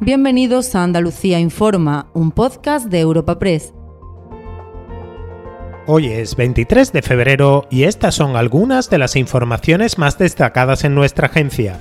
Bienvenidos a Andalucía Informa, un podcast de Europa Press. Hoy es 23 de febrero y estas son algunas de las informaciones más destacadas en nuestra agencia.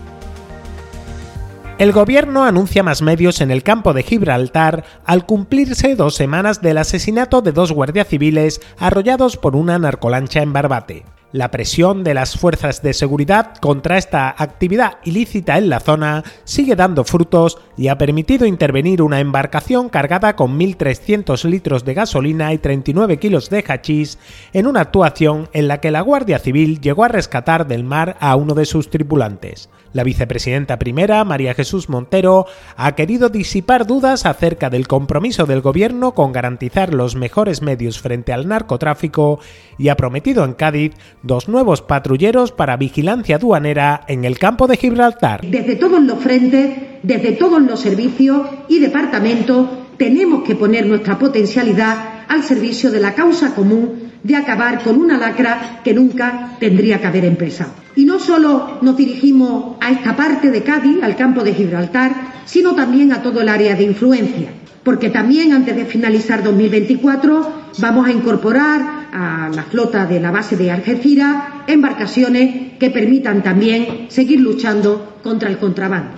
El gobierno anuncia más medios en el campo de Gibraltar al cumplirse dos semanas del asesinato de dos guardias civiles arrollados por una narcolancha en Barbate. La presión de las fuerzas de seguridad contra esta actividad ilícita en la zona sigue dando frutos y ha permitido intervenir una embarcación cargada con 1.300 litros de gasolina y 39 kilos de hachís en una actuación en la que la Guardia Civil llegó a rescatar del mar a uno de sus tripulantes. La vicepresidenta primera, María Jesús Montero, ha querido disipar dudas acerca del compromiso del gobierno con garantizar los mejores medios frente al narcotráfico y ha prometido en Cádiz dos nuevos patrulleros para vigilancia aduanera en el campo de Gibraltar. Desde todos los frentes, desde todos los servicios y departamentos, tenemos que poner nuestra potencialidad al servicio de la causa común de acabar con una lacra que nunca tendría que haber empezado. Y no solo nos dirigimos a esta parte de Cádiz, al campo de Gibraltar, sino también a todo el área de influencia, porque también antes de finalizar 2024 vamos a incorporar a la flota de la base de Algeciras embarcaciones que permitan también seguir luchando contra el contrabando.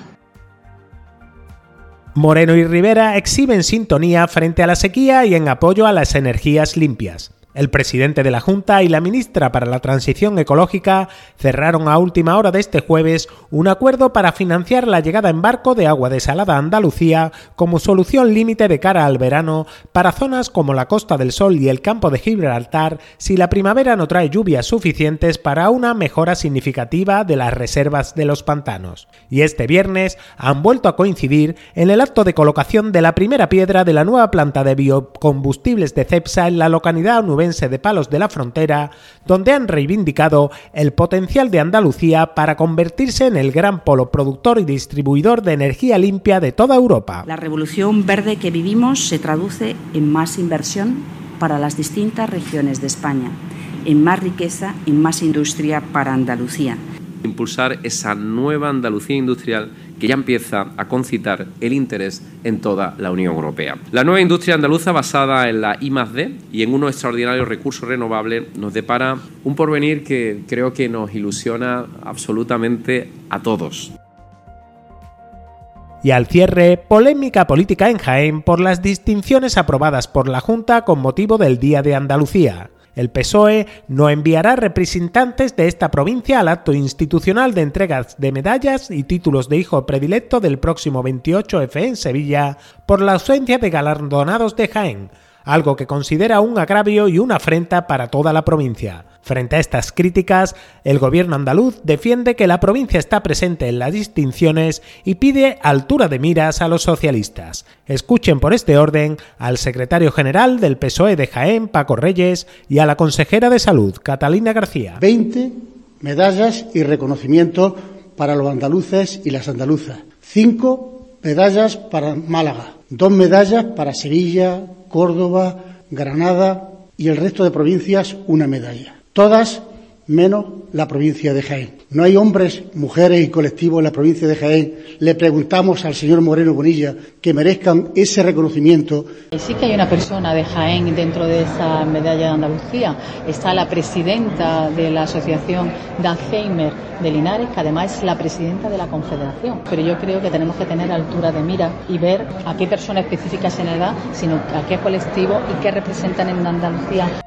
Moreno y Rivera exhiben sintonía frente a la sequía y en apoyo a las energías limpias. El presidente de la Junta y la ministra para la Transición Ecológica cerraron a última hora de este jueves un acuerdo para financiar la llegada en barco de agua desalada a Andalucía como solución límite de cara al verano para zonas como la Costa del Sol y el campo de Gibraltar si la primavera no trae lluvias suficientes para una mejora significativa de las reservas de los pantanos. Y este viernes han vuelto a coincidir en el acto de colocación de la primera piedra de la nueva planta de biocombustibles de CEPSA en la localidad nubense de Palos de la Frontera, donde han reivindicado el potencial de Andalucía para convertirse en el gran polo productor y distribuidor de energía limpia de toda Europa. La revolución verde que vivimos se traduce en más inversión para las distintas regiones de España, en más riqueza, en más industria para Andalucía. Impulsar esa nueva Andalucía industrial que ya empieza a concitar el interés en toda la Unión Europea. La nueva industria andaluza basada en la I+D y en unos extraordinarios recursos renovables nos depara un porvenir que creo que nos ilusiona absolutamente a todos. Y al cierre, polémica política en Jaén por las distinciones aprobadas por la Junta con motivo del Día de Andalucía. El PSOE no enviará representantes de esta provincia al acto institucional de entregas de medallas y títulos de hijo predilecto del próximo 28F en Sevilla por la ausencia de galardonados de Jaén, algo que considera un agravio y una afrenta para toda la provincia. Frente a estas críticas, el gobierno andaluz defiende que la provincia está presente en las distinciones y pide altura de miras a los socialistas. Escuchen por este orden al secretario general del PSOE de Jaén, Paco Reyes, y a la consejera de Salud, Catalina García. 20 medallas y reconocimientos para los andaluces y las andaluzas. 5 medallas para Málaga. 2 medallas para Sevilla, Córdoba, Granada y el resto de provincias una medalla todas menos la provincia de Jaén. No hay hombres, mujeres y colectivos en la provincia de Jaén. Le preguntamos al señor Moreno Bonilla que merezcan ese reconocimiento. Sí que hay una persona de Jaén dentro de esa medalla de Andalucía. Está la presidenta de la Asociación de Alzheimer de Linares, que además es la presidenta de la Confederación. Pero yo creo que tenemos que tener altura de mira y ver a qué personas específicas en edad, sino a qué colectivo y qué representan en Andalucía.